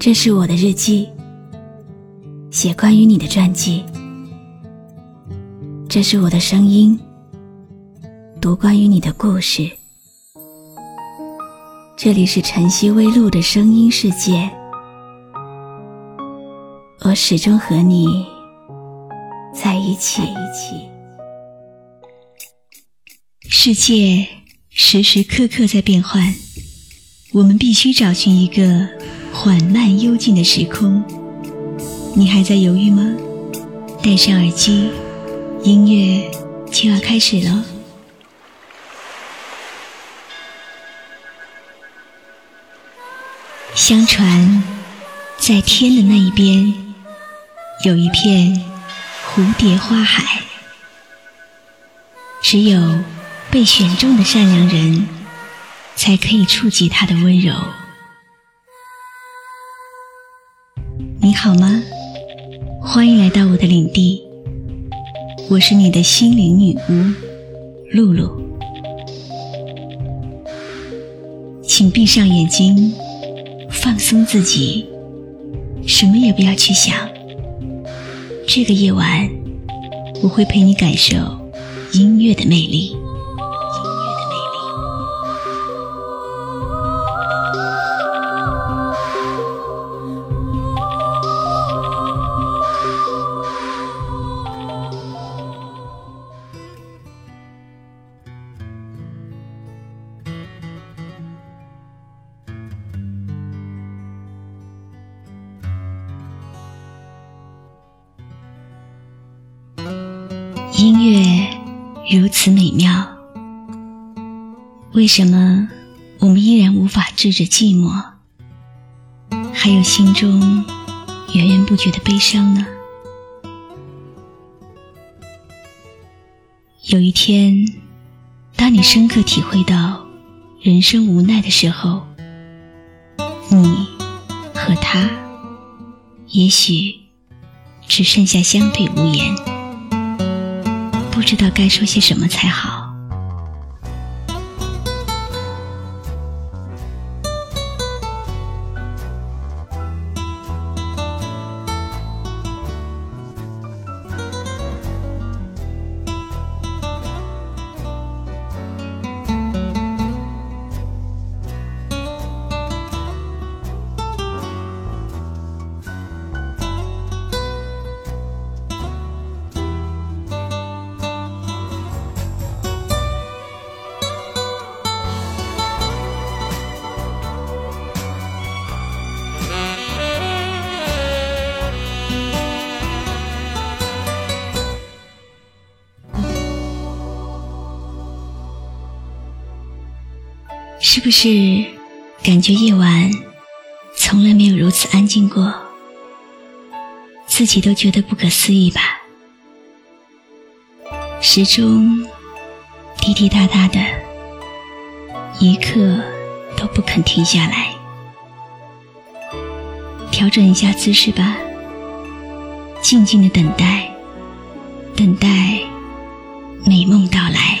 这是我的日记，写关于你的传记。这是我的声音，读关于你的故事。这里是晨曦微露的声音世界，我始终和你在一起。世界时时刻刻在变换，我们必须找寻一个。缓慢幽静的时空，你还在犹豫吗？戴上耳机，音乐就要开始了。相传，在天的那一边，有一片蝴蝶花海，只有被选中的善良人，才可以触及它的温柔。好吗？欢迎来到我的领地。我是你的心灵女巫露露，请闭上眼睛，放松自己，什么也不要去想。这个夜晚，我会陪你感受音乐的魅力。音乐如此美妙，为什么我们依然无法制止寂寞，还有心中源源不绝的悲伤呢？有一天，当你深刻体会到人生无奈的时候，你和他，也许只剩下相对无言。不知道该说些什么才好。是不是感觉夜晚从来没有如此安静过？自己都觉得不可思议吧？时钟滴滴答答的，一刻都不肯停下来。调整一下姿势吧，静静的等待，等待美梦到来。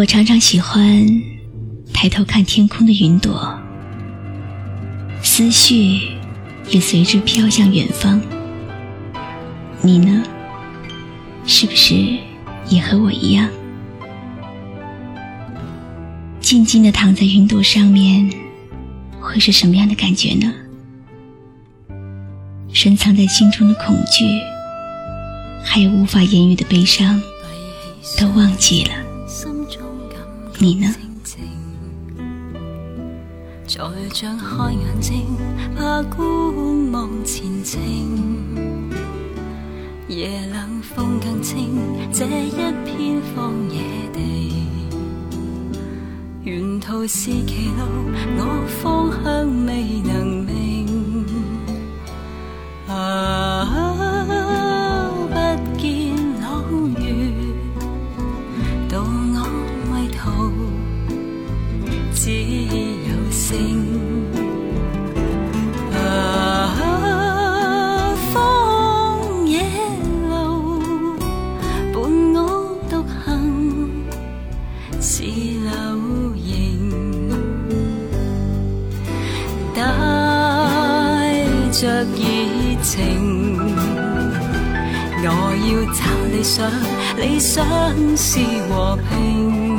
我常常喜欢抬头看天空的云朵，思绪也随之飘向远方。你呢？是不是也和我一样，静静的躺在云朵上面，会是什么样的感觉呢？深藏在心中的恐惧，还有无法言喻的悲伤，都忘记了。你呢？再张开眼睛，怕观望前程。夜冷风更清，这一片荒野地，沿途是歧路，我方向未能明。着热情，我要找理想，理想是和平。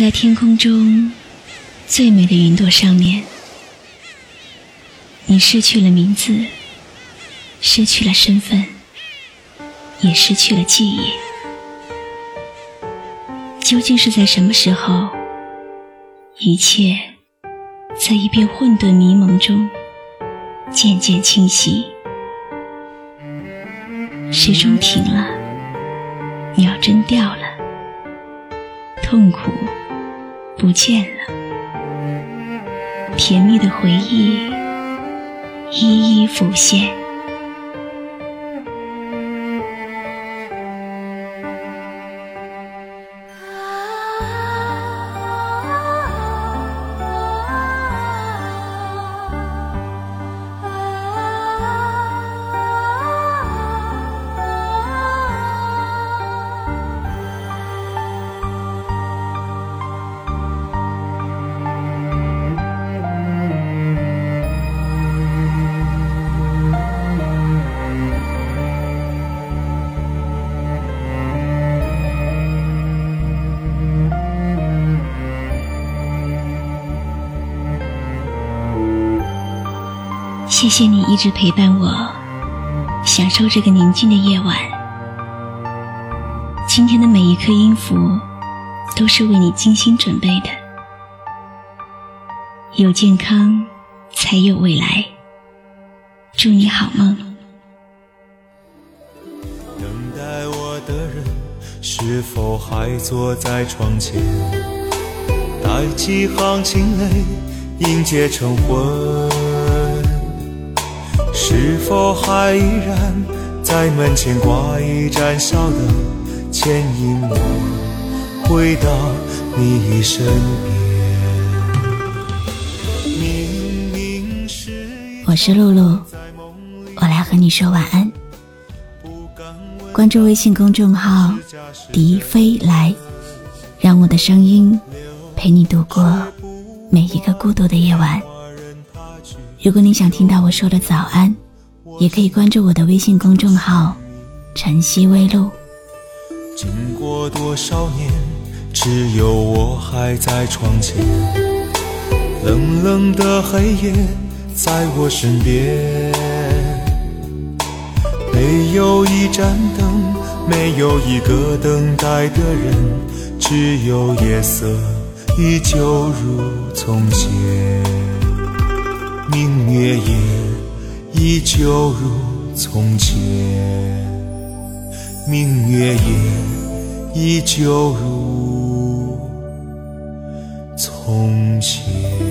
在天空中最美的云朵上面，你失去了名字，失去了身份，也失去了记忆。究竟是在什么时候，一切在一片混沌迷蒙中渐渐清晰？时钟停了，秒针掉了。痛苦不见了，甜蜜的回忆一一浮现。谢谢你一直陪伴我，享受这个宁静的夜晚。今天的每一颗音符都是为你精心准备的。有健康，才有未来。祝你好梦。等待我的人，是否还坐在窗前？带几行清泪，迎接晨昏。是否还依然在门前挂一盏小灯，牵引我回到你身边？明明是我是露露，我来和你说晚安。关注微信公众号“笛飞来”，让我的声音陪你度过每一个孤独的夜晚。如果你想听到我说的早安，也可以关注我的微信公众号“晨曦微露”。经过多少年，只有我还在窗前。冷冷的黑夜在我身边，没有一盏灯，没有一个等待的人，只有夜色依旧如从前。明月夜依旧如从前，明月夜依旧如从前。